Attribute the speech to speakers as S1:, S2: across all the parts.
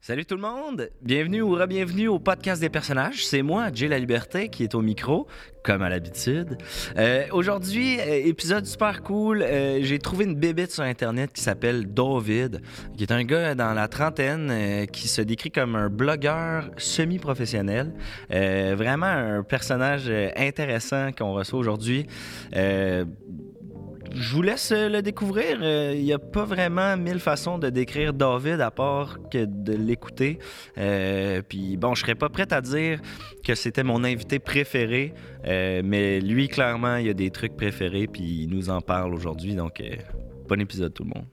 S1: Salut tout le monde! Bienvenue ou re-bienvenue au podcast des personnages. C'est moi, Jay La Liberté, qui est au micro, comme à l'habitude. Euh, Aujourd'hui, euh, épisode super cool. Euh, J'ai trouvé une bébête sur Internet qui s'appelle David, qui est un gars dans la trentaine qui se décrit comme un blogueur semi-professionnel. Vraiment un personnage intéressant qu'on reçoit aujourd'hui. Je vous laisse euh, le découvrir. Euh, Il n'y a pas vraiment mille façons de décrire David à part que de l'écouter. Euh, puis bon, je serais pas prête à dire que c'était mon invité préféré, mais lui, clairement, il y a des trucs préférés, puis il nous en parle aujourd'hui. Donc, bon épisode tout le monde.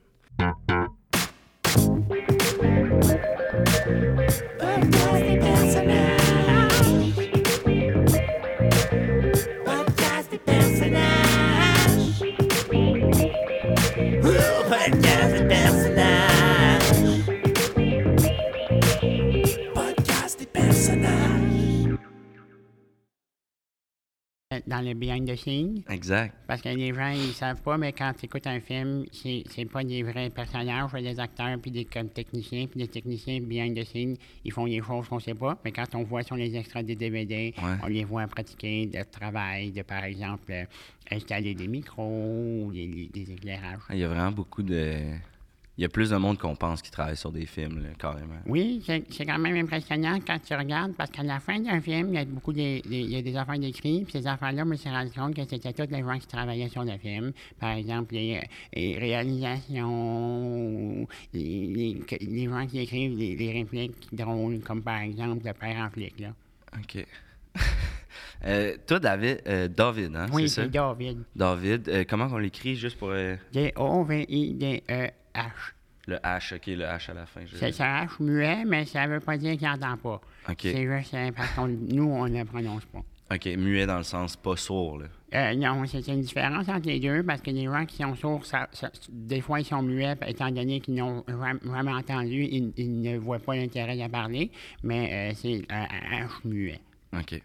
S2: Dans le behind the scenes.
S1: Exact.
S2: Parce que les gens, ils savent pas, mais quand tu écoutes un film, c'est c'est pas des vrais personnages, c'est des acteurs, puis des comme techniciens, puis des techniciens behind the scenes, ils font des choses qu'on sait pas. Mais quand on voit sur les extraits des DVD,
S1: Ouais.
S2: on les voit pratiquer de travail, de par exemple euh, installer des micros, ou des, des éclairages.
S1: Il y a vraiment beaucoup de. Il y a plus de monde qu'on pense qui travaille sur des films, là, carrément.
S2: Oui, c'est quand même impressionnant quand tu regardes, parce qu'à la fin d'un film, il y a beaucoup des, des- il y a des affaires décrites, puis ces affaires-là, je me suis rendu compte que c'était tous les gens qui travaillaient sur le film. Par exemple, les, les réalisations, les, les- gens qui écrivent les répliques drôles, comme par exemple le père en flic, là.
S1: OK. Euh, toi, David, euh, David, hein,
S2: Oui,
S1: c'est
S2: David.
S1: David, euh, comment on l'écrit juste pour euh,
S2: D-O-V-I-D-E-H.
S1: le H, OK, le H à la fin.
S2: C'est ça H muet, mais ça veut pas dire qu'il n'entend pas.
S1: OK.
S2: C'est juste euh, parce que nous, on ne le prononce pas.
S1: OK, muet dans le sens pas sourd, là.
S2: Euh, non, c'est une différence entre les deux parce que les gens qui sont sourds, ça- ça- des fois, ils sont muets, étant donné qu'ils n'ont jamais entendu, ils, ils ne voient pas l'intérêt de parler, mais euh, c'est un H muet.
S1: OK.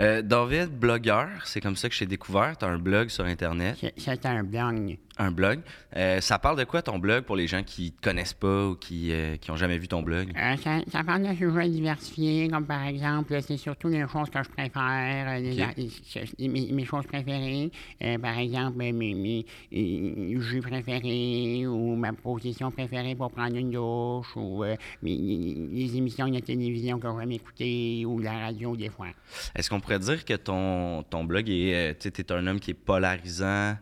S1: Euh, David, blogueur, c'est comme ça que je t'ai découvert. Tu as un blog sur Internet.
S2: C'est un blog.
S1: Un blog. Euh, ça parle de quoi ton blog pour les gens qui te connaissent pas ou qui n'ont jamais vu ton blog?
S2: Euh, ça, ça parle de sujets diversifiés, comme par exemple, c'est surtout les choses que je préfère, euh, les-
S1: Ok.
S2: les- mes, mes choses préférées. Euh, par exemple, mes, mes, euh, jus préférés ou ma position préférée pour prendre une douche ou euh, mes- les, émissions de télévision que j'aime écouter ou la radio des fois.
S1: Est-ce qu'on pourrait dire que ton, ton blog est. euh, tu es un homme qui est polarisant,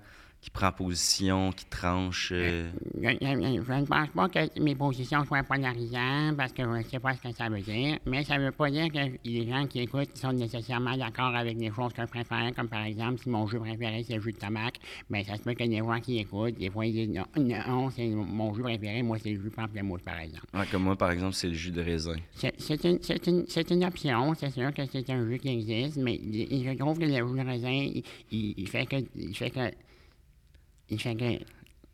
S1: qui prend position, qui tranche. euh,
S2: Je, je- je ne pense pas que mes positions soient polarisantes parce que je ne sais pas ce que ça veut dire, mais ça ne veut pas dire que les gens qui écoutent sont nécessairement d'accord avec les choses que je préfère, comme par exemple si mon jus préféré c'est le jus de tomate, mais ça se peut que les gens qui écoutent, des fois ils disent non, non c'est mon jus préféré, moi c'est le jus pamplemousse par exemple.
S1: ouais, comme moi, par exemple, c'est le jus de raisin.
S2: C'est une, option, c'est sûr que c'est un jus qui existe, mais je trouve que le jus de raisin, il, il- il fait que. Il fait que. Il.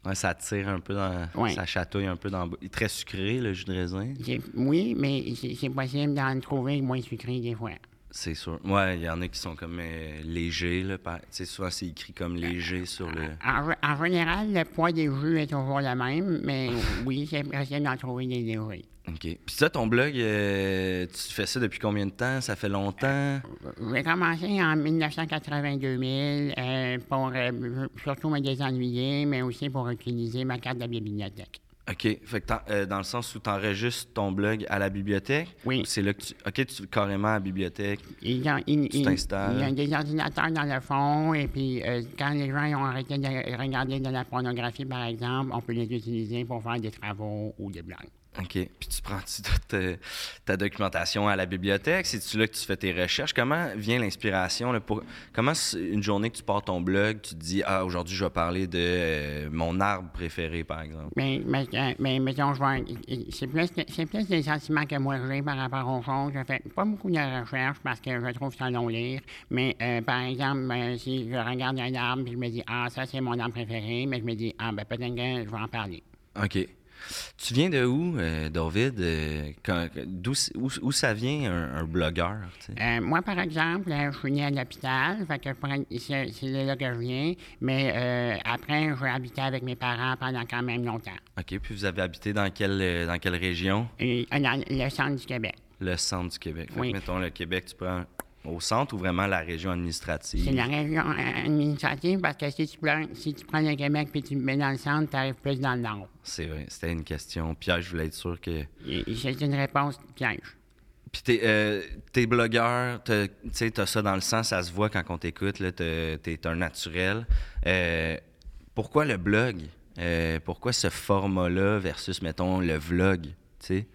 S1: Ouais, ça tire un peu dans.
S2: Ouais.
S1: Ça chatouille un peu dans. Il est très sucré, le jus de raisin.
S2: Oui, mais c'est possible d'en trouver moins sucré des fois.
S1: C'est sûr. Ouais, il y en a qui sont comme euh, légers, là. par- Tu sais, souvent, c'est écrit comme léger sur le.
S2: En, en général, le poids des jus est toujours le même, mais oui, c'est possible d'en trouver des légers.
S1: OK. Puis ça, ton blog, euh, tu fais ça depuis combien de temps? Ça fait longtemps?
S2: J'ai commencé en 1982 euh, pour euh, surtout me désennuyer, mais aussi pour utiliser ma carte de bibliothèque.
S1: OK. Fait que dans le sens où tu enregistres ton blog à la bibliothèque?
S2: Oui.
S1: C'est là que tu. OK, tu carrément à la bibliothèque? Tu t'installes?
S2: il y a des ordinateurs dans le fond, et puis quand les gens ont arrêté de regarder de la pornographie, par exemple, on peut les utiliser pour faire des travaux ou des blogs.
S1: OK. Puis tu prends-tu toute ta documentation à la bibliothèque? C'est-tu là que tu fais tes recherches? Comment vient l'inspiration? pour... Comment une journée que tu pars ton blog, tu te dis, ah, aujourd'hui, je vais parler de euh, mon arbre préféré, par exemple?
S2: Mais, mais, euh, mais mettons, je vois, c'est plus, plus des sentiments que moi j'ai par rapport aux choses. Je fais pas beaucoup de recherches parce que je trouve ça long lire. Mais euh, par exemple, euh, si je regarde un arbre, je me dis, ah, ça c'est mon arbre préféré, mais je me dis, ah, ben peut-être que je vais en parler.
S1: OK. Tu viens de où, euh, David? Euh, quand- d'où, où, où ça vient, un, un blogueur?
S2: Euh, moi, par exemple, euh, je suis né à l'hôpital, fait que c'est c'est de là que je viens, mais après, j'ai habité avec mes parents pendant quand même longtemps,
S1: OK, puis vous avez habité dans quelle, dans quelle région?
S2: Dans le centre du Québec.
S1: Le centre du Québec. Fait que,
S2: Oui.
S1: mettons, le Québec, tu prends au centre ou vraiment la région administrative?
S2: C'est la région euh, administrative parce que si tu prends, si tu prends le Québec puis tu le mets dans le centre, tu arrives plus dans le nord.
S1: C'est vrai, c'était une question piège, je voulais être sûr que...
S2: C'est une réponse piège.
S1: Puis t'es, euh, t'es blogueur, t'as- tu sais, t'as ça dans le sang, ça se voit quand on t'écoute, là, t'es, t'es un naturel. Euh, pourquoi le blog? Euh, pourquoi ce format-là versus, mettons, le vlog, tu sais?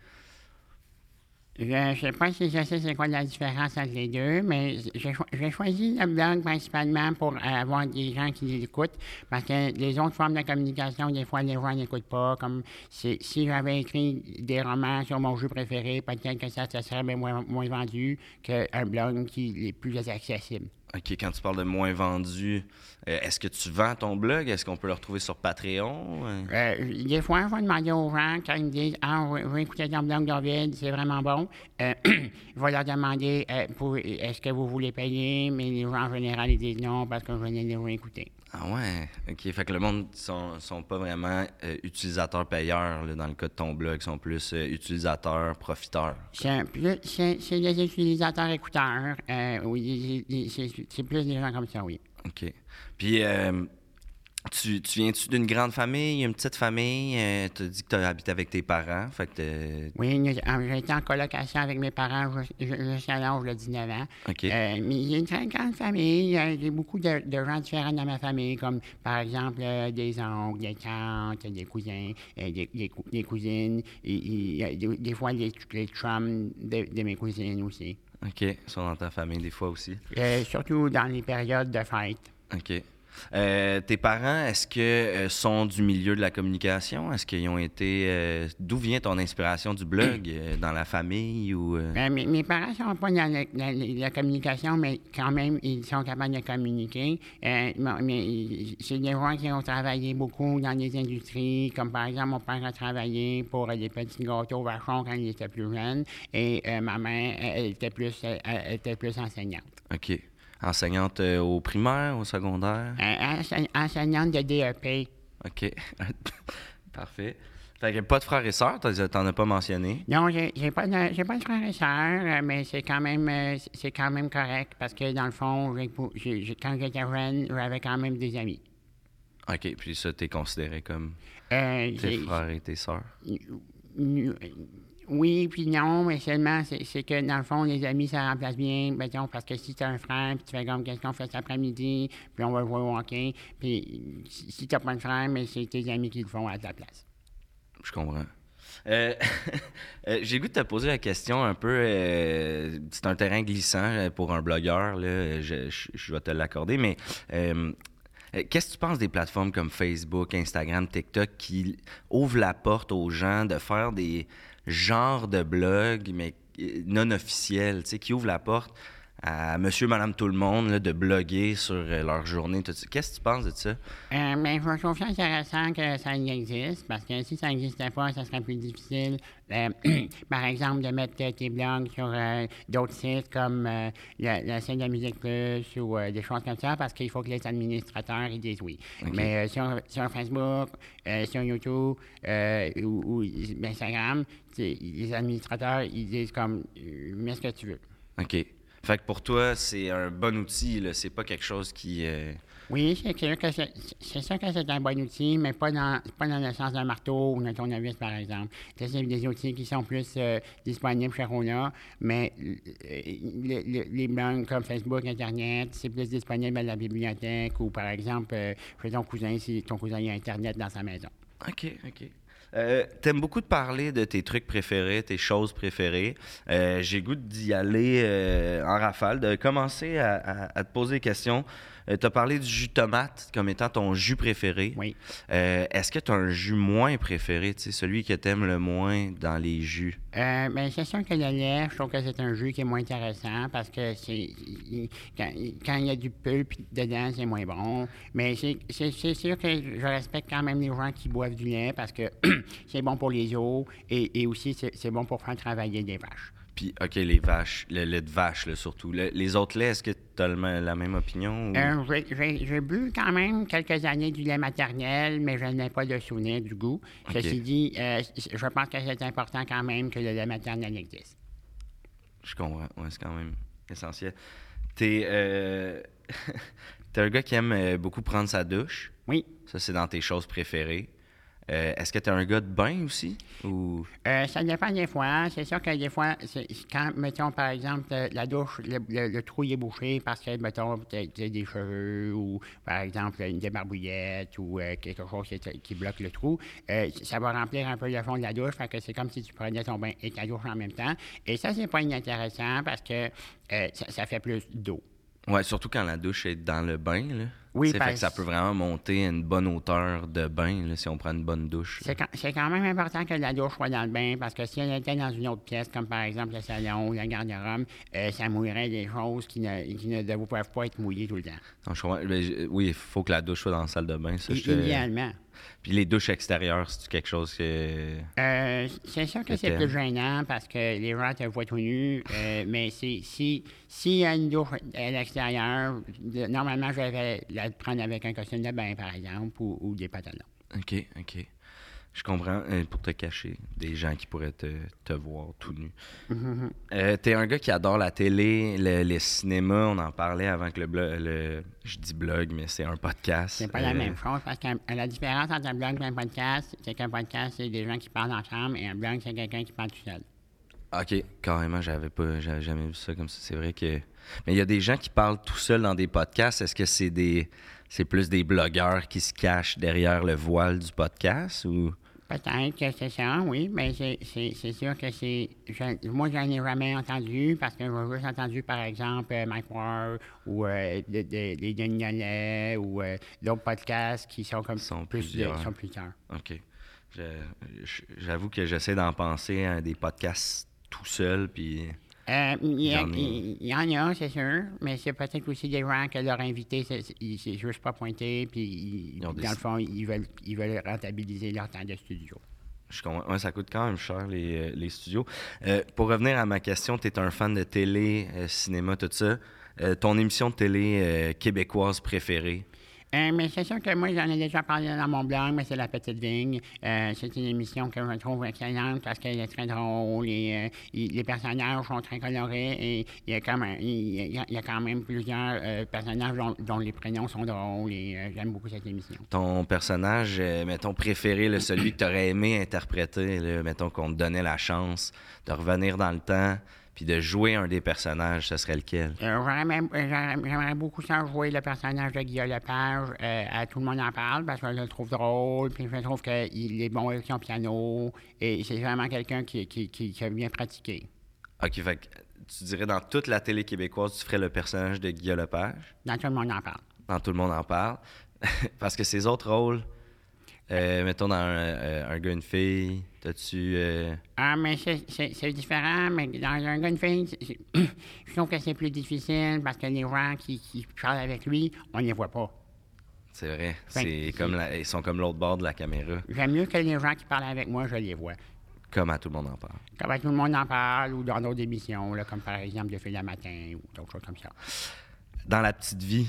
S2: Je ne sais pas si je sais c'est quoi la différence entre les deux, mais j'ai cho- j'ai choisi le blog principalement pour avoir des gens qui l'écoutent, parce que les autres formes de communication, des fois, les gens n'écoutent pas. Comme si, j'avais écrit des romans sur mon jeu préféré, peut-être que ça, serait bien moins vendu qu'un blog qui est plus accessible.
S1: OK, quand tu parles de moins vendu, euh, est-ce que tu vends ton blog? Est-ce qu'on peut le retrouver sur Patreon? Euh,
S2: Euh, des fois, je vais demander aux gens, quand ils me disent Ah, je vais écouter ton blog, David, c'est vraiment bon. Euh, je vais leur demander Est-ce que vous voulez payer Mais les gens, en général, ils disent non parce que je venais de vous écouter.
S1: Ah ouais, OK. Fait que le monde sont, sont pas vraiment utilisateurs-payeurs là, dans le cas de ton blog, ils sont plus euh, utilisateurs-profiteurs.
S2: C'est des utilisateurs écouteurs. oui, des- des- c'est plus des gens comme ça, oui.
S1: OK. Puis, euh, tu, tu viens-tu d'une grande famille, une petite famille? tu as dit que tu habité avec tes parents. Fait que
S2: Oui, euh, j'ai été en colocation avec mes parents jus- jus- jusqu'à l'âge de 19 ans.
S1: OK.
S2: Euh, mais j'ai une très grande famille. euh, J'ai beaucoup de, de gens différents dans ma famille, comme par exemple euh, des oncles, des tantes, des cousins, euh, des, des cou- des cousines, et, et, euh, des, des fois les, les chums de, de mes cousines aussi.
S1: OK. Ils sont dans ta famille des fois aussi.
S2: Euh, surtout dans les périodes de fête.
S1: OK. Euh, tes parents, est-ce que euh, sont du milieu de la communication? Est-ce qu'ils ont été... euh, D'où vient ton inspiration du blog? Dans la famille ou... Euh,
S2: mes, mes parents sont pas dans la, la- la communication, mais quand même, ils sont capables de communiquer. Mais c'est des gens qui ont travaillé beaucoup dans les industries, comme par exemple, mon père a travaillé pour les petits gâteaux vachons quand il était plus jeune, et ma mère, elle était plus, elle était plus enseignante.
S1: OK. Enseignante euh, au primaire, au secondaire?
S2: Ense- enseignante de DEP.
S1: OK. Parfait. Fait que pas de frères et sœurs, t'en as pas mentionné?
S2: Non, j'ai pas de, j'ai pas de frères et sœurs, mais c'est quand même euh, c'est- quand même correct parce que dans le fond, quand j'étais jeune, j'avais quand même des amis.
S1: OK, puis ça, t'es considéré comme
S2: Euh,
S1: tes frères et tes sœurs?
S2: Oui, puis non, mais seulement, c'est que dans le fond, les amis, ça remplace bien, parce que si tu as un frère, puis tu fais comme qu'est-ce qu'on fait cet après-midi, puis on va jouer au hockey, puis si t'as pas de frère, mais c'est tes amis qui le font à ta place.
S1: Je comprends. Euh, euh, J'ai goût de te poser la question un peu. euh, c'est un terrain glissant euh, pour un blogueur, là, je, je- vais te l'accorder, mais qu'est-ce que tu penses des plateformes comme Facebook, Instagram, TikTok qui ouvrent la porte aux gens de faire des genres de blogs, mais euh, non officiels, tu sais, qui ouvrent la porte à monsieur, madame, tout le monde là, de bloguer sur euh, leur journée. tout. Qu'est-ce que tu penses de ça?
S2: Euh, mais je trouve ça intéressant que ça existe, parce que si ça n'existait pas, ça serait plus difficile, euh, par exemple, de mettre tes blogs sur euh, d'autres sites comme le, le site de Musique Plus ou des choses comme ça, parce qu'il faut que les administrateurs ils disent oui. Mais sur, sur Facebook, sur YouTube ou, ou Instagram, les administrateurs, ils disent comme, mets ce que tu veux.
S1: OK. Fait que pour toi, c'est un bon outil. C'est pas quelque chose qui. euh,
S2: Oui, c'est sûr que c'est un bon outil, mais pas dans, pas dans le sens d'un marteau ou d'un tournevis, par exemple. Ça, c'est des outils qui sont plus euh, disponibles chez Rona, mais le- le- les blogs comme Facebook, Internet, c'est plus disponible à la bibliothèque ou, par exemple, euh, chez ton cousin, si ton cousin a Internet dans sa maison.
S1: OK, OK. Euh, T'aimes beaucoup de parler de tes trucs préférés, tes choses préférées. Euh, J'ai goût d'y aller euh, en rafale, de commencer à, à- à te poser des questions. tu as parlé du jus de tomate comme étant ton jus préféré.
S2: Oui.
S1: Euh, Est-ce que tu as un jus moins préféré, celui que tu aimes le moins dans les jus?
S2: Euh, ben, c'est sûr que le lait, je trouve que c'est un jus qui est moins intéressant parce que c'est quand, quand il y a du pulpe dedans, c'est moins bon. Mais c'est sûr que je respecte quand même les gens qui boivent du lait parce que c'est bon pour les os et, et aussi c'est bon pour faire travailler des vaches.
S1: Puis, OK, les vaches, le lait de vache, là, surtout. Le- les autres laits, est-ce que tu as la même opinion? ou-
S2: Euh, j'ai- bu quand même quelques années du lait maternel, mais je n'ai pas de souvenir du goût.
S1: Ok.
S2: Ceci dit, euh, je pense que c'est important quand même que le lait maternel existe.
S1: Je comprends. Ouais, c'est quand même essentiel. T'es euh... un gars qui aime euh, beaucoup prendre sa douche?
S2: Oui.
S1: Ça, c'est dans tes choses préférées. Euh, est-ce que t'es un gars de bain aussi? Ou...
S2: Euh, ça dépend des fois. C'est sûr que des fois, quand, mettons, par exemple, euh, la douche, le, le- le trou est bouché parce que, mettons, tu as des cheveux ou, par exemple, une débarbouillette ou euh, quelque chose qui, qui bloque le trou, ça va remplir un peu le fond de la douche. Fait que c'est comme si tu prenais ton bain et ta douche en même temps. Et ça, c'est pas inintéressant parce que ça, ça fait plus d'eau.
S1: Ouais, surtout quand la douche est dans le bain, là.
S2: Oui,
S1: sais, fait que ça peut vraiment monter à une bonne hauteur de bain, là, si on prend une bonne douche.
S2: C'est quand, quand même important que la douche soit dans le bain parce que si elle était dans une autre pièce, comme par exemple le salon ou la garde-robe, euh, ça mouillerait des choses qui ne, qui ne peuvent pas être mouillées tout le temps.
S1: Non, je comprends. Ben, je- oui, il faut que la douche soit dans la salle de bain. Ça, je
S2: Idéalement.
S1: Puis les douches extérieures, c'est quelque chose que.
S2: Euh, c'est sûr que c'est plus gênant parce que les gens te voient tout nu, euh, mais c'est- si s'il y a une douche à l'extérieur, normalement, je vais la prendre avec un costume de bain, par exemple, ou, ou des pantalons.
S1: OK, OK. Je comprends. euh, pour te cacher, des gens qui pourraient te, te voir tout nu. Euh, T'es un gars qui adore la télé, le, le cinéma. On en parlait avant que le blog. Le, je dis blog, mais c'est un podcast.
S2: C'est pas la
S1: Euh,
S2: même chose parce que la différence entre un blog et un podcast, c'est qu'un podcast, c'est des gens qui parlent ensemble et un blog, c'est quelqu'un qui parle tout seul.
S1: OK, carrément, j'avais pas j'avais jamais vu ça comme ça. C'est vrai que. Mais il y a des gens qui parlent tout seuls dans des podcasts. Est-ce que c'est des. C'est plus des blogueurs qui se cachent derrière le voile du podcast ou?
S2: Peut-être que c'est ça, oui, mais c'est- sûr que c'est. je- Moi, j'en ai jamais entendu parce que j'ai juste entendu, par exemple, euh, Mike Ward ou euh, de- de- les Denis ou euh, d'autres podcasts qui sont comme
S1: Sont
S2: plus sont plusieurs.
S1: OK. J'avoue que j'essaie d'en penser à des podcasts tout seul, puis.
S2: Euh, Il y, a- il y en a, c'est sûr, mais c'est peut-être aussi des gens que leur invité, c'est juste pas pointé, puis ils-
S1: Ils ont
S2: dans
S1: des-
S2: le fond, ils veulent, ils veulent rentabiliser leur temps de studio.
S1: Je comprends. Ouais, ça coûte quand même cher, les, euh, les studios. Euh, pour revenir à ma question, tu es un fan de télé, euh, cinéma, tout ça. Ton émission de télé québécoise préférée?
S2: Euh, mais c'est sûr que moi, j'en ai déjà parlé dans mon blog, mais c'est La Petite Vigne. Euh, c'est une émission que je trouve excellente parce qu'elle est très drôle et euh, les personnages sont très colorés et il y a quand même, plusieurs personnages dont, les prénoms sont drôles et j'aime beaucoup cette émission.
S1: Ton personnage, mettons, préféré, celui que tu aurais aimé interpréter, mettons qu'on te donnait la chance de revenir dans le temps puis de jouer un des personnages, ce serait lequel?
S2: Euh, j'aurais- J'aimerais beaucoup ça jouer le personnage de Guillaume Lepage. euh, à Tout le monde en parle parce que je le trouve drôle, puis je trouve qu'il est bon avec son piano et c'est vraiment quelqu'un qui, qui, qui, qui a bien pratiqué.
S1: OK, fait que tu dirais dans toute la télé québécoise, tu ferais le personnage de Guillaume Lepage?
S2: Dans Tout le monde en parle.
S1: Dans Tout le monde en parle. Parce que ces autres rôles, euh, mettons dans un, euh, un gars, une fille, t'as-tu... euh,
S2: Ah, mais c'est- différent, mais dans un gars, une fille, je trouve que c'est plus difficile parce que les gens qui, qui parlent avec lui, on ne les voit pas.
S1: C'est vrai. C'est comme la- ils sont comme l'autre bord de la caméra,
S2: J'aime mieux que les gens qui parlent avec moi, je les vois.
S1: comme à tout le monde en parle.
S2: Comme tout le monde en parle ou dans d'autres émissions, là, comme par exemple De fil à matin ou d'autres choses comme ça.
S1: Dans la petite vie,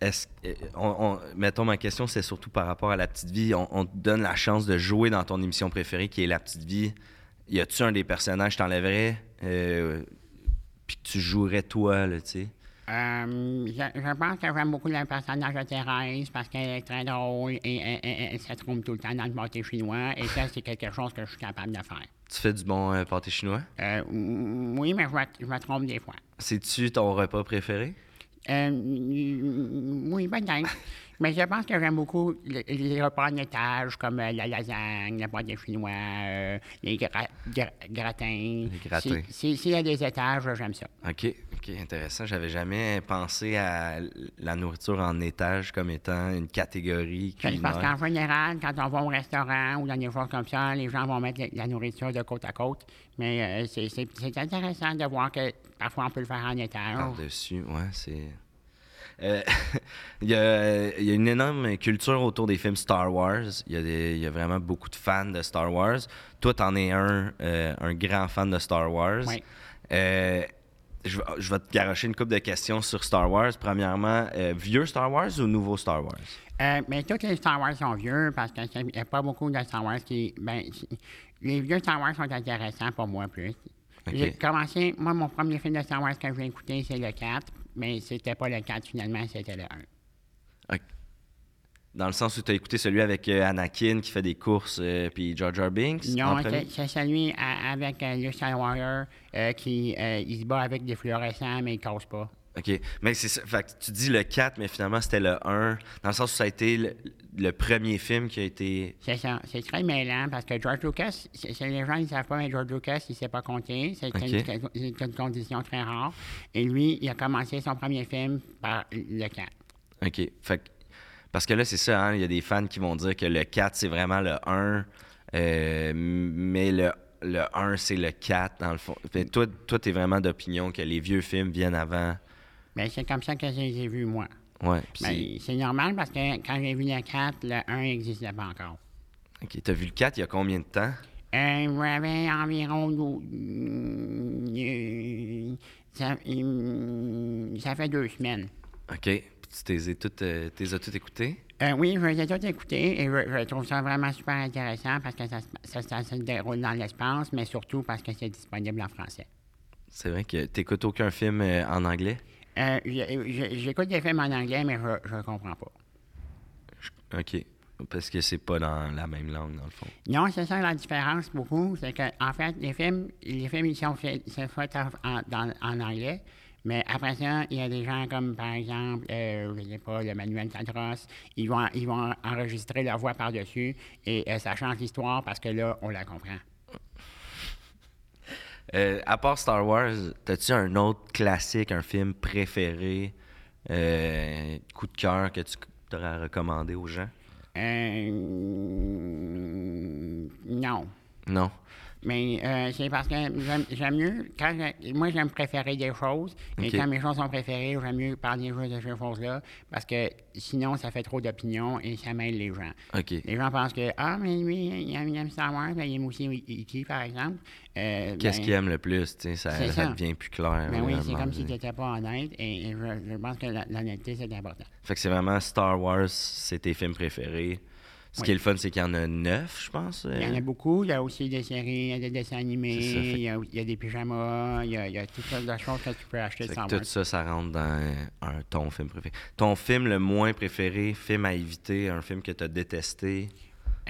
S1: est-ce euh, on, on- mettons ma question, c'est surtout par rapport à la petite vie. On, on te donne la chance de jouer dans ton émission préférée qui est la petite vie. Y a-tu un des personnages que t'enlèverais euh, puis que tu jouerais toi, là, tu sais?
S2: Euh, je, je pense que j'aime beaucoup le personnage de Thérèse parce qu'elle est très drôle et elle, se trompe tout le temps dans le pâté chinois. Et ça, c'est quelque chose que je suis capable de faire.
S1: Tu fais du bon euh, pâté chinois?
S2: Euh, oui, mais je me, je me trompe des fois.
S1: C'est-tu ton repas préféré?
S2: Euh, mm, oui, peut-être. Mais je pense que j'aime beaucoup le- les repas en étage, comme euh, la lasagne, le pâté chinois, euh, les gra- gra- gratins.
S1: gratins.
S2: Si- si- S'il y a des étages, j'aime ça.
S1: OK, OK, intéressant. J'avais jamais pensé à la nourriture en étage comme étant une catégorie
S2: C'est Parce
S1: culinaire.
S2: qu'en général, quand on va au restaurant ou dans des choses comme ça, les gens vont mettre la- la nourriture de côte à côte. Mais euh, c'est- intéressant de voir que parfois on peut le faire en étage.
S1: Par-dessus, ouais, c'est... Euh, il, y a, il y a une énorme culture autour des films Star Wars. Il y a, des- il y a vraiment beaucoup de fans de Star Wars. Toi, t'en es un, euh, un grand fan de Star Wars.
S2: Oui.
S1: Euh, je, vais- je vais te garocher une couple de questions sur Star Wars. Premièrement, vieux Star Wars ou nouveau Star Wars?
S2: Mais tous les Star Wars sont vieux parce qu'il n'y a pas beaucoup de Star Wars qui. Ben, les vieux Star Wars sont intéressants pour moi plus. J'ai commencé. Moi, mon premier film de Star Wars que j'ai écouté, c'est le 4, mais c'était pas le 4 finalement, c'était le 1.
S1: Ok. Dans le sens où tu as écouté celui avec euh, Anakin qui fait des courses, euh, puis Jar Jar Binks?
S2: Non, c'est celui à- avec euh, Luke Skywalker euh, qui euh, il se bat avec des fluorescents, mais il casse pas.
S1: OK. Mais c'est ça. Fait que tu dis le 4, mais finalement, c'était le 1. Dans le sens où ça a été le, le premier film qui a été.
S2: C'est ça. C'est très mêlant parce que George Lucas, c'est c'est- les gens ne savent pas, mais George Lucas, il ne sait pas compter. C'est une, condition très rare. Et lui, il a commencé son premier film par le 4.
S1: OK. Fait que- Parce que là, c'est ça, hein, il y a des fans qui vont dire que le 4, c'est vraiment le 1, euh, mais le, le 1, c'est le 4, dans le fond. Fait toi, toi, t'es vraiment d'opinion que les vieux films viennent avant.
S2: Mais c'est comme ça que je les ai vus, moi.
S1: Ouais.
S2: Ben, c'est normal parce que quand j'ai vu le 4, le 1 n'existait pas encore.
S1: OK. T'as vu le 4 il y a combien de temps?
S2: Euh, j'avais environ. euh, ça, euh, ça fait deux semaines.
S1: OK. Puis tu t'es toutes, euh, t'es as toutes écoutées?
S2: Euh, oui, je les ai tous écoutés et je, je trouve ça vraiment super intéressant parce que ça, se- ça, ça se déroule dans l'espace, mais surtout parce que c'est disponible en français.
S1: C'est vrai que t'écoutes aucun film en anglais?
S2: Euh, J'écoute des films en anglais, mais je ne comprends pas.
S1: OK. Parce que c'est pas dans la même langue, dans le fond.
S2: Non, c'est ça la différence beaucoup, c'est que en fait, les films, les films ils sont faits, c'est fait en, en- dans- en anglais, mais après ça, il y a des gens comme par exemple, euh, je sais pas, le Manuel Tadros, ils vont, ils vont enregistrer leur voix par-dessus et euh, ça change l'histoire parce que là, on la comprend.
S1: Euh, à part Star Wars, t'as-tu un autre classique, un film préféré, euh, coup de cœur que tu t'aurais recommandé aux gens?
S2: Euh, non.
S1: Non?
S2: Mais euh, c'est parce que j'aime j'aime mieux, quand je- moi j'aime préférer des choses, et quand mes choses sont préférées, j'aime mieux parler juste de ces choses-là, parce que sinon ça fait trop d'opinions et ça mêle les gens. Les gens pensent que, ah, mais lui, il aime, il aime Star Wars, mais il aime aussi E.T., par exemple. Euh,
S1: Qu'est-ce
S2: ben,
S1: qu'il aime le plus? tu sais, Ça,
S2: C'est
S1: ça
S2: ça.
S1: devient plus clair.
S2: Ben oui, c'est comme si tu n'étais pas honnête, et, et je, je pense que l'honnêteté, c'est important.
S1: Fait que c'est vraiment Star Wars, c'est tes films préférés. Ce qui est le fun, c'est qu'il y en a neuf, je pense.
S2: Il y en
S1: euh.
S2: a beaucoup. Il y a aussi des séries, il y a des dessins animés, il, y a, il y a des pyjamas, il y a, il y a toutes sortes de choses que tu peux acheter Wars.
S1: tout ça, ça rentre dans euh, un, ton film préféré. Ton film le moins préféré, film à éviter, un film que tu as détesté?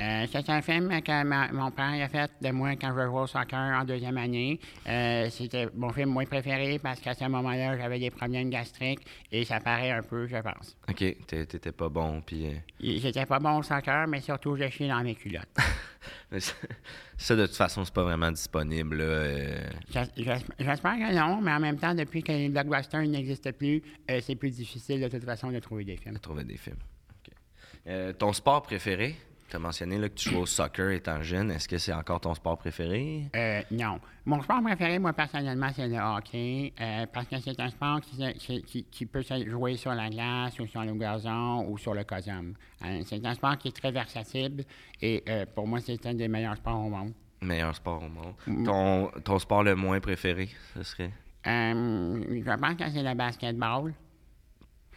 S2: Euh, c'est un film que ma- mon père a fait de moi quand je jouais au soccer en deuxième année. Euh, C'était mon film moins préféré parce qu'à ce moment-là, j'avais des problèmes gastriques et ça paraît un peu, je pense.
S1: OK, t'é- t'étais pas bon, puis... euh,
S2: J'étais pas bon au soccer, mais surtout, je chiais dans mes culottes.
S1: ça, de toute façon, c'est pas vraiment disponible. euh.
S2: J'espère que non, mais en même temps, depuis que les blockbusters n'existent plus, c'est plus difficile de toute façon de trouver des films.
S1: à trouver des films. OK. Ton sport préféré? Tu as mentionné là, que tu jouais au soccer étant jeune. Est-ce que c'est encore ton sport préféré?
S2: Euh, non. Mon sport préféré, moi, personnellement, c'est le hockey, euh, parce que c'est un sport qui, se- qui- qui- qui peut se jouer sur la glace ou sur le gazon ou sur le cosum. Euh, c'est un sport qui est très versatile et euh, pour moi, c'est un des meilleurs sports au monde.
S1: Meilleur sport au monde.
S2: Mm.
S1: Ton, ton sport le moins préféré, ce serait?
S2: Je pense que c'est le basketball,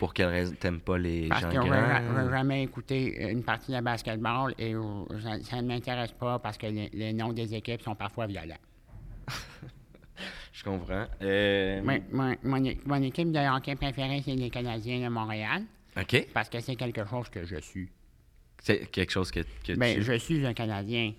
S1: Pour quelle raison t'aimes pas les
S2: parce
S1: gens
S2: que
S1: grands?
S2: jamais écouté une partie de basketball et ça, ne m'intéresse pas parce que les, les noms des équipes sont parfois violents.
S1: Je comprends. Euh,
S2: Mon, mon- mon é- mon équipe de hockey préférée, c'est les Canadiens de Montréal,
S1: OK.
S2: parce que c'est quelque chose que je suis.
S1: C'est quelque chose que, que
S2: Ben,
S1: tu...
S2: je suis un Canadien.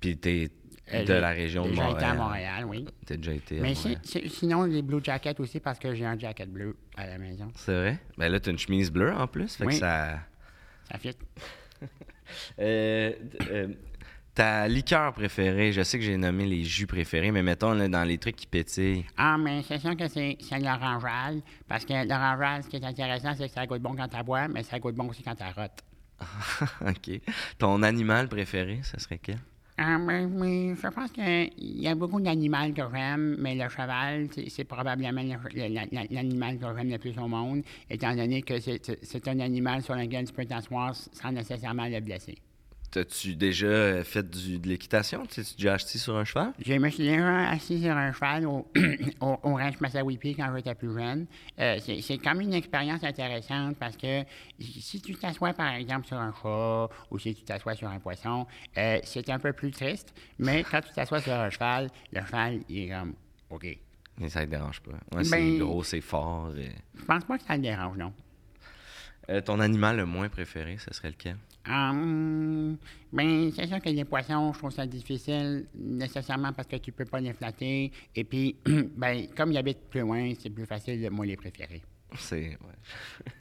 S1: Puis t'es de
S2: j'ai
S1: la région de
S2: déjà été
S1: Montréal.
S2: à Montréal, oui.
S1: T'as déjà été à
S2: Mais
S1: Montréal.
S2: si- si- sinon, les Blue Jackets aussi, parce que j'ai un jacket bleu à la maison.
S1: C'est vrai? Ben là, t'as une chemise bleue en plus, fait que ça...
S2: Ça fit.
S1: Euh, euh, ta liqueur préférée, je sais que j'ai nommé les jus préférés, mais mettons là, dans les trucs qui pétillent.
S2: Ah, mais c'est sûr que c'est l'orangeade, parce que l'orangeade, ce qui est intéressant, c'est que ça goûte bon quand tu bois, mais ça goûte bon aussi quand tu rotes.
S1: OK. Ton animal préféré, ce serait quel?
S2: Ah, mais, je pense qu'il y a beaucoup d'animaux que j'aime, mais le cheval, c'est probablement le- le- la- la- l'animal que j'aime le plus au monde, étant donné que c'est un animal sur lequel tu peux t'asseoir sans nécessairement le blesser.
S1: T'as-tu déjà euh, fait du- de l'équitation? T'es-tu déjà acheté sur un cheval?
S2: Je me suis déjà assis sur un cheval au, au, au ranch Massawipi quand j'étais plus jeune. Euh, c'est quand même une expérience intéressante parce que si tu t'assois, par exemple, sur un chat ou si tu t'assois sur un poisson, euh, c'est un peu plus triste. Mais quand tu t'assois sur un cheval, le cheval, il est comme OK.
S1: Mais ça ne dérange pas. Ouais, c'est
S2: Ben-
S1: gros, c'est fort. et-
S2: Je pense pas que ça le dérange, non.
S1: Euh, ton animal le moins préféré, ce serait lequel?
S2: Hum, ben, c'est sûr que les poissons, je trouve ça difficile, nécessairement parce que tu peux pas les flatter. Et puis, ben, comme ils habitent plus loin, c'est plus facile de moi les préférer.
S1: C'est. Ouais.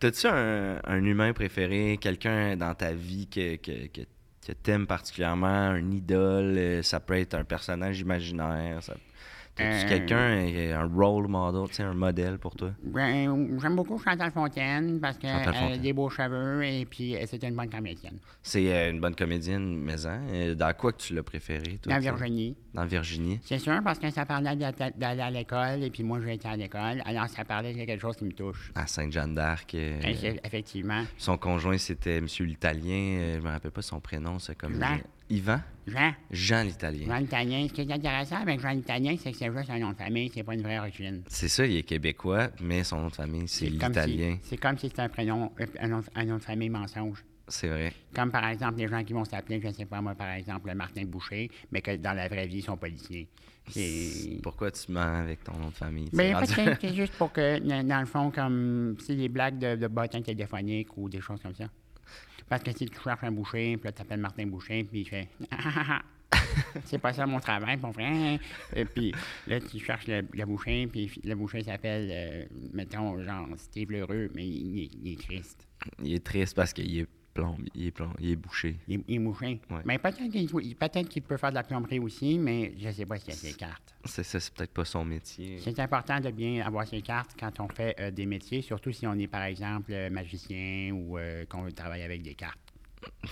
S1: T'as-tu un, un humain préféré, quelqu'un dans ta vie que, que, que, que t'aimes particulièrement, un idole? euh, Ça peut être un personnage imaginaire. T'as-tu
S2: Euh.
S1: quelqu'un, euh, un role model, tu sais, un modèle pour toi?
S2: Ben, j'aime beaucoup Chantal Fontaine parce qu'elle a des beaux cheveux et puis euh, c'est une bonne comédienne.
S1: C'est une bonne comédienne, mais hein, dans quoi que tu l'as préféré? Toi,
S2: La
S1: tu sais?
S2: Virginie.
S1: Dans Virginie.
S2: C'est sûr parce que ça parlait d'aller à l'école et puis moi j'ai été à l'école, alors ça parlait de quelque chose qui me touche.
S1: À Sainte-Jeanne d'Arc. euh,
S2: Effectivement.
S1: son conjoint, c'était Monsieur l'Italien. je me rappelle pas son prénom, c'est comme.
S2: Jean.
S1: Yvan?
S2: Jean,
S1: Jean l'Italien.
S2: Jean Italien. Ce qui est intéressant avec Jean Italien, c'est que c'est juste un nom de famille, c'est pas une vraie origine.
S1: C'est ça, il est québécois, mais son nom de famille, c'est l'italien.
S2: si- C'est comme si c'était un prénom, un nom, un nom de famille mensonge.
S1: C'est vrai.
S2: Comme par exemple les gens qui vont s'appeler, je ne sais pas moi, par exemple, Martin Boucher, mais que dans la vraie vie, ils sont policiers.
S1: Pourquoi tu mens avec ton nom de famille?
S2: Mais
S1: C'est
S2: parce
S1: rendu-
S2: que c'est juste pour que, dans le fond, comme c'est des blagues de, de bottins téléphoniques ou des choses comme ça. Parce que si tu cherches un boucher, puis là, tu t'appelles Martin Boucher, puis il fait Ah, ah, ah. C'est pas ça mon travail, mon frère. Et puis là, tu cherches le, le boucher, puis le boucher s'appelle, euh, mettons, genre Steve Lheureux, mais il, il est triste.
S1: Il est triste parce qu'il est il est plomb, il est bouché.
S2: Il, est- il est bouché.
S1: Ouais.
S2: Mais peut-être qu'il peut peut faire de la plomberie aussi, mais je sais pas s'il a ses cartes.
S1: C'est ça, c'est peut-être pas son métier.
S2: C'est important de bien avoir ses cartes quand on fait euh, des métiers, surtout si on est, par exemple, euh, magicien ou euh, qu'on travaille avec des cartes.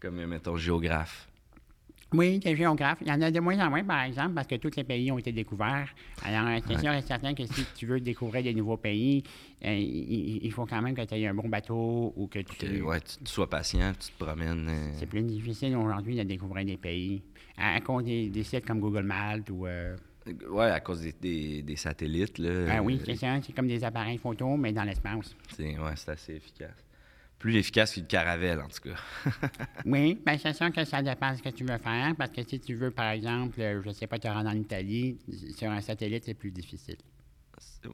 S1: Comme, mettons, géographe.
S2: Oui, des géographes. Il y en a de moins en moins, par exemple, parce que tous les pays ont été découverts. Alors, c'est sûr et certain que si tu veux découvrir des nouveaux pays, euh, il, faut quand même que tu aies un bon bateau ou que tu...
S1: Ouais, tu, tu sois patient, tu te promènes. euh,
S2: C'est plus difficile aujourd'hui de découvrir des pays à, à cause des, des sites comme Google Maps ou... euh,
S1: Ouais, à cause des, des- des satellites, là.
S2: ah oui, c'est ça. C'est comme des appareils photo, mais dans l'espace.
S1: ouais, c'est assez efficace. Plus efficace qu'une caravelle, en tout cas.
S2: Oui, bien, c'est sûr que ça dépend de ce que tu veux faire, parce que si tu veux, par exemple, euh, je sais pas, te rendre en Italie, sur un satellite, c'est plus difficile.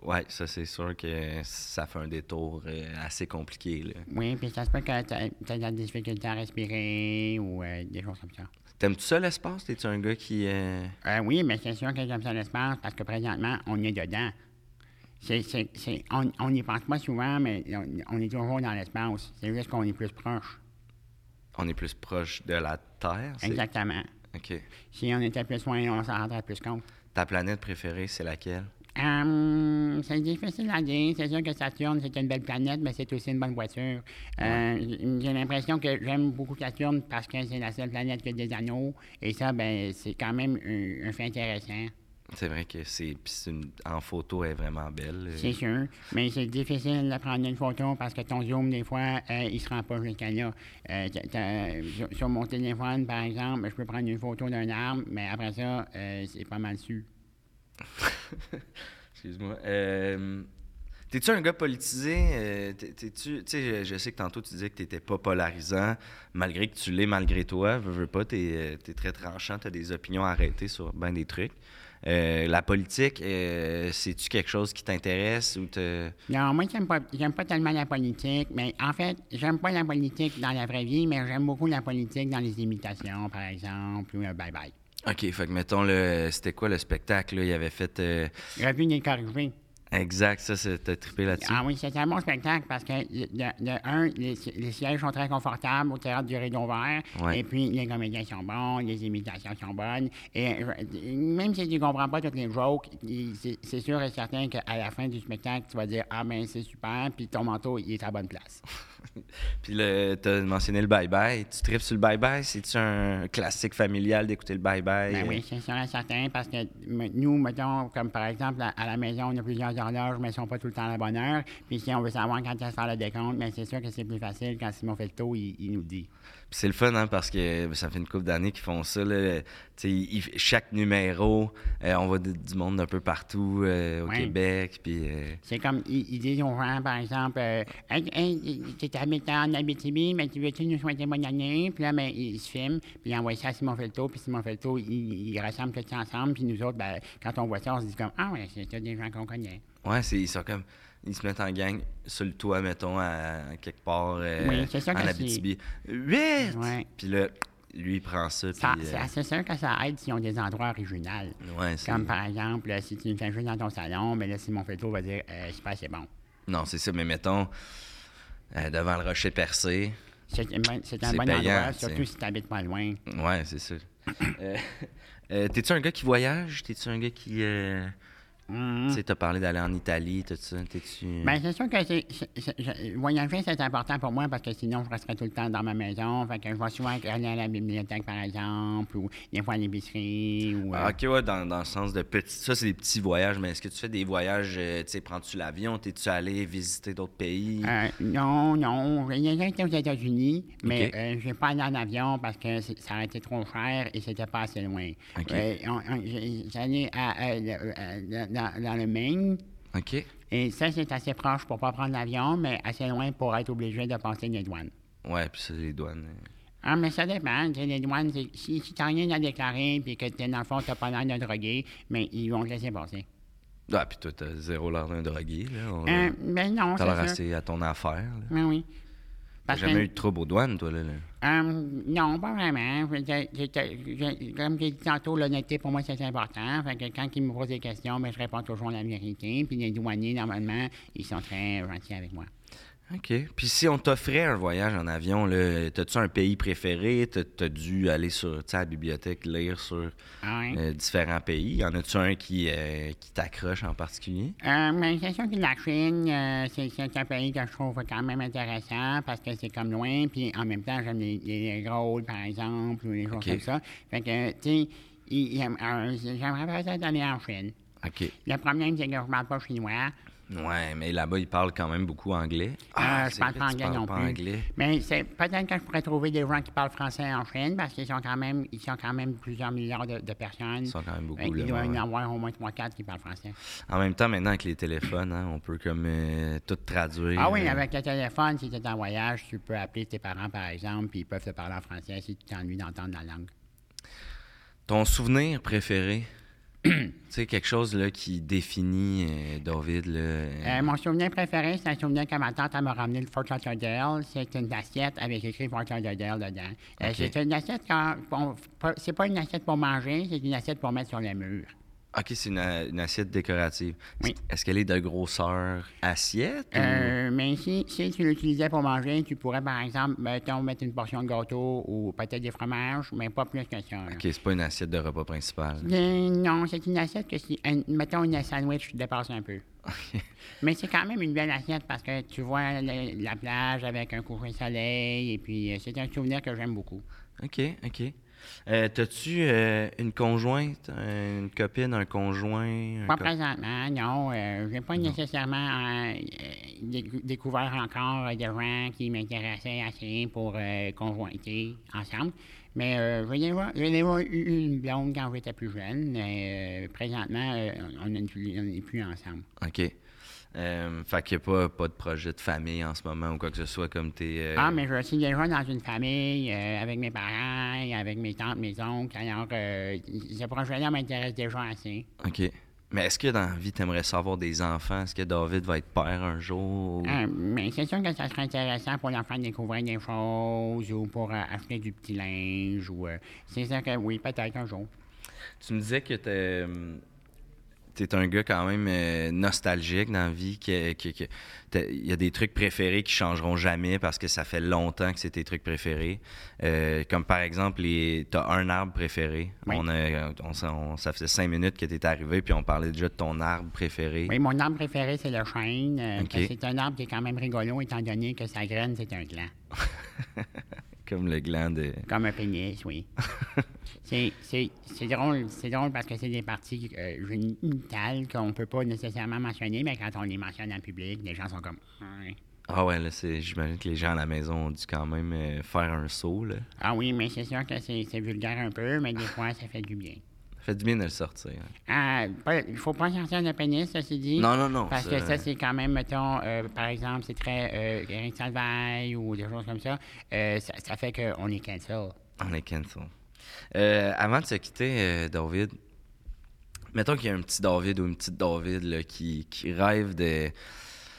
S1: ouais, ça, c'est sûr que ça fait un détour euh, assez compliqué, là.
S2: Oui, puis ça se peut que tu as de la difficulté à respirer ou euh, des choses comme ça.
S1: T'aimes-tu ça, l'espace? T'es-tu un gars qui... euh,
S2: Euh, oui, mais c'est sûr que j'aime ça l'espace parce que présentement, on est dedans. C'est, c'est, c'est- on on n'y pense pas souvent, mais on, on est toujours dans l'espace. C'est juste qu'on est plus proche.
S1: On est plus proche de la Terre? c'est-
S2: Exactement.
S1: OK.
S2: Si on était plus loin, on s'en rendrait plus compte.
S1: Ta planète préférée, c'est laquelle?
S2: Hum, c'est difficile à dire. C'est sûr que Saturne, c'est une belle planète, mais c'est aussi une bonne voiture. Euh, J'ai l'impression que j'aime beaucoup Saturne parce que c'est la seule planète qui a des anneaux. Et ça, ben, c'est quand même un, un fait intéressant.
S1: C'est vrai que c'est... une- En photo, elle est vraiment belle. euh.
S2: C'est sûr. Mais c'est difficile de prendre une photo parce que ton zoom, des fois, euh, il se rend pas jusqu'à là. Euh, sur, sur mon téléphone, par exemple, je peux prendre une photo d'un arbre, mais après ça, euh, c'est pas mal su.
S1: Excuse-moi. T'es-tu un gars politisé? T'es- T'es-tu, tu sais, je sais que tantôt tu disais que t'étais pas polarisant, malgré que tu l'es malgré toi. Veux, veux pas, t'es t'es très tranchant, t'as des opinions arrêtées sur ben des trucs. Euh, la politique, euh, c'est-tu quelque chose qui t'intéresse ou te...
S2: Non, moi, j'aime pas, pas tellement la politique, mais en fait, j'aime pas la politique dans la vraie vie, mais j'aime beaucoup la politique dans les imitations, par exemple, ou un bye-bye.
S1: OK, fait que mettons, le, c'était quoi le spectacle? là? Il avait fait... euh,
S2: Revue des corrigés.
S1: Exact, ça, c'est- t'as trippé là-dessus.
S2: Ah oui, c'était un bon spectacle parce que, de, de un, les, les sièges sont très confortables au théâtre du Rideau Vert.
S1: Ouais.
S2: Et puis, les comédiens sont bons, les imitations sont bonnes. Et euh, même si tu ne comprends pas toutes les jokes, c'est c'est sûr et certain qu'à la fin du spectacle, tu vas dire Ah, ben c'est super, puis ton manteau, il est à la bonne place.
S1: Puis le, t'as mentionné le bye-bye. Tu tripes sur le bye-bye? C'est-tu un classique familial d'écouter le bye-bye?
S2: Ben oui, c'est sûr et certain, parce que nous, mettons, comme par exemple, à, la maison, on a plusieurs horloges, mais elles ne sont pas tout le temps à la bonne heure. Puis si on veut savoir quand est-ce faire le décompte, mais c'est sûr que c'est plus facile quand Simon fait le taux, il, il nous dit.
S1: Puis c'est le fun, hein, parce que ça fait une couple d'années qu'ils font ça. Là. Ils- chaque numéro, euh, on voit du monde d'un peu partout euh, au. Québec. Puis, euh,
S2: C'est comme, ils, ils disent aux gens, par exemple, euh, hey, hey, tu habites en Abitibi, mais tu veux-tu nous souhaiter bonne année? Puis là, ben, ils se filment, puis ils envoient ça à Simon Felto, puis Simon Felto, il, il rassemble tout ça ensemble, puis nous autres, ben, quand on voit ça, on se dit comme, ah ouais, c'est des gens qu'on connaît.
S1: ouais, c'est, ils sont comme. Ils se mettent en gang sur le toit, mettons, à, quelque part euh,
S2: Oui, c'est ça
S1: en
S2: c'est-
S1: Abitibi.
S2: Ouais.
S1: Puis là, lui, il prend ça. Euh,
S2: c'est sûr que ça aide s'ils ont des endroits originaux.
S1: ouais, c'est-
S2: Comme par exemple, euh, si tu me fais jouer dans ton salon, ben là, Simon Felto va dire, euh, c'est pas assez bon.
S1: Non, c'est ça, mais mettons, euh, devant le rocher percé.
S2: C'est un bon-
S1: payant,
S2: endroit, surtout si tu habites pas loin.
S1: Ouais, c'est. Euh, euh, T'es-tu un gars qui voyage? T'es-tu un gars qui. Euh,
S2: Mhm.
S1: Tu sais, t'as parlé d'aller en Italie, tout ça. T'es-tu.
S2: Ben, c'est sûr que c'est, voyager, c'est important pour moi parce que sinon, je resterais tout le temps dans ma maison. Fait que je vais souvent aller à la bibliothèque, par exemple, ou des fois à l'épicerie. Ou, euh,
S1: Ah, ok, ouais, dans, dans le sens de petit. Ça, c'est des petits voyages, mais est-ce que tu fais des voyages, euh, tu sais, prends-tu l'avion? T'es-tu allé visiter d'autres pays?
S2: euh, non, non. J'ai déjà été aux États-Unis, mais
S1: Ok.
S2: euh, je n'ai pas allé en avion parce que ça aurait été trop cher et c'était pas assez loin.
S1: Ok.
S2: Euh, j'ai- J'allais à, à- à- à- dans, dans le Maine.
S1: Ok.
S2: Et ça, c'est assez proche pour pas prendre l'avion, mais assez loin pour être obligé de passer les douanes.
S1: Ouais, puis ça, les douanes. euh.
S2: Ah, mais ça dépend. Les douanes, c'est- si, si t'as rien à déclarer puis que t'es dans le fond, t'as pas l'air de droguer, mais ils vont te laisser passer.
S1: Ah, puis toi, t'as zéro l'air d'un drogué, là. On-
S2: Euh, ben non,
S1: T'as l'air
S2: c'est
S1: assez à ton affaire, là.
S2: Oui, oui.
S1: T'as jamais eu de trouble aux douanes, toi, là? là?
S2: Euh, non, pas vraiment. Je- je- je- je- comme j'ai dit tantôt, l'honnêteté, pour moi, c'est important. Fait que quand ils me posent des questions, ben, je réponds toujours la vérité. Puis les douaniers, normalement, ils sont très gentils avec moi.
S1: OK. Puis si on t'offrait un voyage en avion, t'as-tu un pays préféré? T'as, dû aller sur, à la bibliothèque, lire sur
S2: Ah,
S1: euh, différents pays. Y en a-tu un qui, euh, qui t'accroche en particulier?
S2: Euh, mais c'est sûr que la Chine, euh, c'est, un pays que je trouve quand même intéressant parce que c'est comme loin, puis en même temps, j'aime les, les, les rôles, par exemple, ou les choses comme ça. Fait que, tu sais, j'aimerais peut-être aller en Chine.
S1: OK.
S2: Le problème, c'est que je parle pas chinois.
S1: Ouais, mais là-bas, ils parlent quand même beaucoup anglais.
S2: Euh, je
S1: c'est
S2: parle pas anglais non
S1: pas
S2: plus.
S1: anglais.
S2: Mais c'est peut-être que je pourrais trouver des gens qui parlent français en Chine parce qu'ils sont quand même, ils sont quand même plusieurs milliards de, de personnes.
S1: Ils sont quand même beaucoup,
S2: qu'il
S1: là,
S2: doit y en avoir au moins 3-4 qui parlent français.
S1: En même temps, maintenant, avec les téléphones, hein, on peut comme euh, tout traduire.
S2: Ah oui,
S1: euh,
S2: avec le téléphone, si tu es en voyage, tu peux appeler tes parents, par exemple, puis ils peuvent te parler en français si tu t'ennuies d'entendre la langue.
S1: Ton souvenir préféré? tu sais, quelque chose là, qui définit euh, David. Là, euh,
S2: Euh, mon souvenir préféré, c'est un souvenir que ma tante elle m'a ramené le Fort Lauderdale. C'est une assiette avec écrit Fort Lauderdale dedans. C'est une assiette, quand, on- c'est pas une assiette pour manger, c'est une assiette pour mettre sur le mur.
S1: OK, c'est une, une assiette décorative.
S2: Oui.
S1: Est-ce qu'elle est de grosseur assiette? ou-
S2: Euh, mais si, si tu l'utilisais pour manger, tu pourrais, par exemple, mettons, mettre une portion de gâteau ou peut-être des fromages, mais pas plus que ça. là.
S1: OK, c'est pas une assiette de repas principal.
S2: Euh, non, c'est une assiette que si, un- mettons, une sandwich dépasse un peu. Mais c'est quand même une belle assiette parce que tu vois le- la plage avec un coucher de soleil et puis euh, c'est un souvenir que j'aime beaucoup.
S1: OK, OK. Euh, T'as-tu euh, une conjointe, euh, une copine, un conjoint? un
S2: Pas
S1: co-
S2: présentement, non. Euh, j'ai pas nécessairement dé- découvert encore des gens qui m'intéressaient assez pour conjointer ensemble. Mais j'ai déjà, eu une blonde quand j'étais plus jeune. mais, présentement, on n'est plus, on n'est plus ensemble.
S1: OK. Euh, fait qu'il n'y a pas, pas de projet de famille en ce moment ou quoi que ce soit comme t'es... euh,
S2: Ah, mais je suis déjà dans une famille euh, avec mes parents, avec mes tantes, mes oncles. Alors, euh, ce projet-là m'intéresse déjà assez.
S1: OK. Mais est-ce que dans la vie, t'aimerais savoir des enfants? Est-ce que David va être père un jour? ou-
S2: Euh, mais c'est sûr que ça serait intéressant pour leur faire découvrir des choses ou pour euh, acheter du petit linge. ou euh, C'est sûr que oui, peut-être un jour.
S1: Tu me disais que t'es, hum, t'es un gars quand même euh, nostalgique dans la vie. Il y a des trucs préférés qui changeront jamais parce que ça fait longtemps que c'est tes trucs préférés. Euh, comme par exemple, les... t'as un arbre préféré.
S2: Oui.
S1: On a, on, ça faisait cinq minutes que t'es arrivé, puis on parlait déjà de ton arbre préféré.
S2: Oui, mon arbre préféré, c'est le chêne. euh, C'est un arbre qui est quand même rigolo, étant donné que sa graine, c'est un gland.
S1: Comme le gland de.
S2: Comme un pénis, oui. c'est, c'est, c'est drôle, c'est drôle parce que c'est des parties euh, génitales qu'on peut pas nécessairement mentionner, mais quand on les mentionne en public, les gens sont comme.
S1: Ah ouais, là, c'est- j'imagine que les gens à la maison ont dû quand même euh, faire un saut. Là.
S2: Ah oui, mais c'est sûr que c'est, c'est vulgaire un peu, mais des fois, ça fait du bien.
S1: Ça fait du bien de le sortir. hein.
S2: Ah, il faut pas sortir le pénis, ceci dit.
S1: Non, non, non.
S2: Parce
S1: ça-
S2: que ça, c'est quand même, mettons, euh, par exemple, c'est très euh, Eric Salvaille ou des choses comme ça. Euh, ça, ça fait qu'on est cancel.
S1: On est cancel. Euh, avant de se quitter, euh, David, mettons qu'il y a un petit David ou une petite David qui, rêve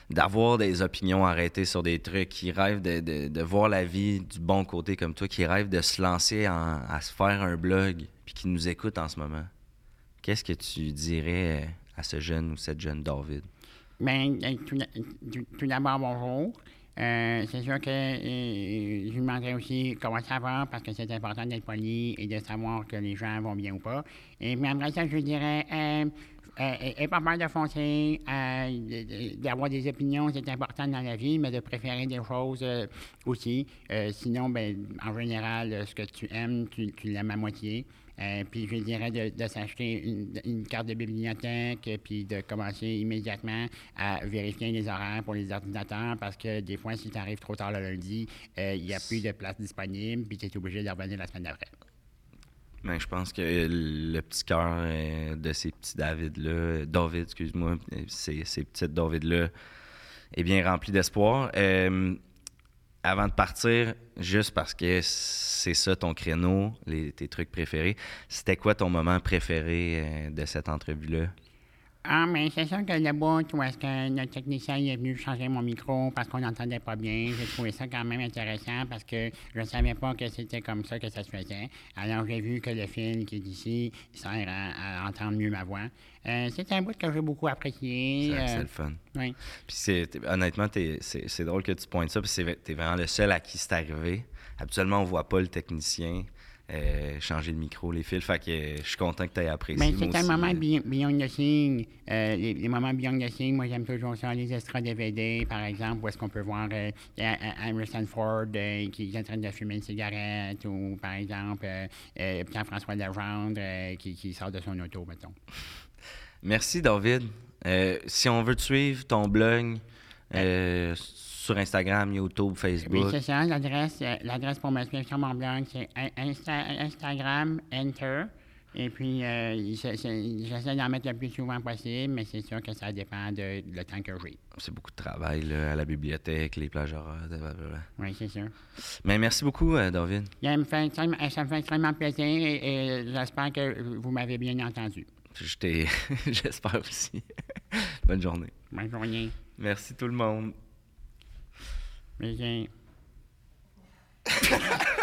S1: d'avoir des opinions arrêtées sur des trucs, qui rêve de, voir la vie du bon côté comme toi, qui rêve de se lancer en- à se faire un blog, puis qui nous écoute en ce moment. Qu'est-ce que tu dirais euh, à ce jeune ou cette jeune David?
S2: Tout- tout d'abord, bonjour. Euh, c'est sûr que euh, je lui demanderais aussi comment ça va, parce que c'est important d'être poli et de savoir que les gens vont bien ou pas. Et puis après ça, je lui dirais, aie pas peur de foncer, euh, d'avoir des opinions, c'est important dans la vie, mais de préférer des choses euh, aussi. Euh, sinon, ben, en général, ce que tu aimes, tu, l'aimes à moitié. Puis je dirais de, s'acheter une, carte de bibliothèque, puis de commencer immédiatement à vérifier les horaires pour les ordinateurs, parce que des fois, si tu arrives trop tard le lundi, il n'y a plus de place disponible, puis tu es obligé de revenir la semaine d'après.
S1: Ben, je pense que le petit cœur euh, de ces petits David-là, David, excuse-moi, ces, ces petites David-là, est bien rempli d'espoir. Euh, avant de partir, juste parce que c'est ça ton créneau, les, tes trucs préférés, c'était quoi ton moment préféré euh, de cette entrevue-là?
S2: Ah, mais c'est sûr que le bout où est-ce que notre technicien est venu changer mon micro parce qu'on n'entendait pas bien, j'ai trouvé ça quand même intéressant parce que je ne savais pas que c'était comme ça que ça se faisait. Alors j'ai vu que le fil qui est ici sert à, à entendre mieux ma voix. Euh, c'est un bout que j'ai beaucoup apprécié.
S1: C'est
S2: euh,
S1: le fun.
S2: oui.
S1: Puis honnêtement, t'es- c'est, drôle que tu pointes ça, que c'est- t'es vraiment le seul à qui c'est arrivé. Habituellement, on voit pas le technicien euh, changer le micro, les fils. Fait que euh, je suis content que tu aies apprécié.
S2: Ben, c'est un moment be- beyond the scene. Euh, les, les moments beyond the scene, moi j'aime toujours ça, les extras DVD, par exemple, où est-ce qu'on peut voir euh, Harrison Ford qui est en train de fumer une cigarette, ou par exemple Pierre-François Legendre qui, qui sort de son auto, mettons.
S1: Merci, David. Si on veut te suivre, ton blog, euh, sur Instagram, YouTube,
S2: Oui,
S1: Facebook.
S2: c'est ça, l'adresse, euh, l'adresse pour suivre sur mon blog, c'est in- Insta- Instagram, Enter. Et puis, euh, je- je- j'essaie d'en mettre le plus souvent possible, mais c'est sûr que ça dépend de, de le temps que j'ai.
S1: C'est beaucoup de travail là, à la bibliothèque, les plages horaires, blablabla.
S2: Oui, c'est sûr.
S1: Mais merci beaucoup, euh, David.
S2: Ça me fait extrêmement, ça me fait extrêmement plaisir et, et j'espère que vous m'avez bien entendu.
S1: Je J'espère aussi. Bonne journée.
S2: Bonne journée.
S1: Merci tout le monde.
S2: Plaisir.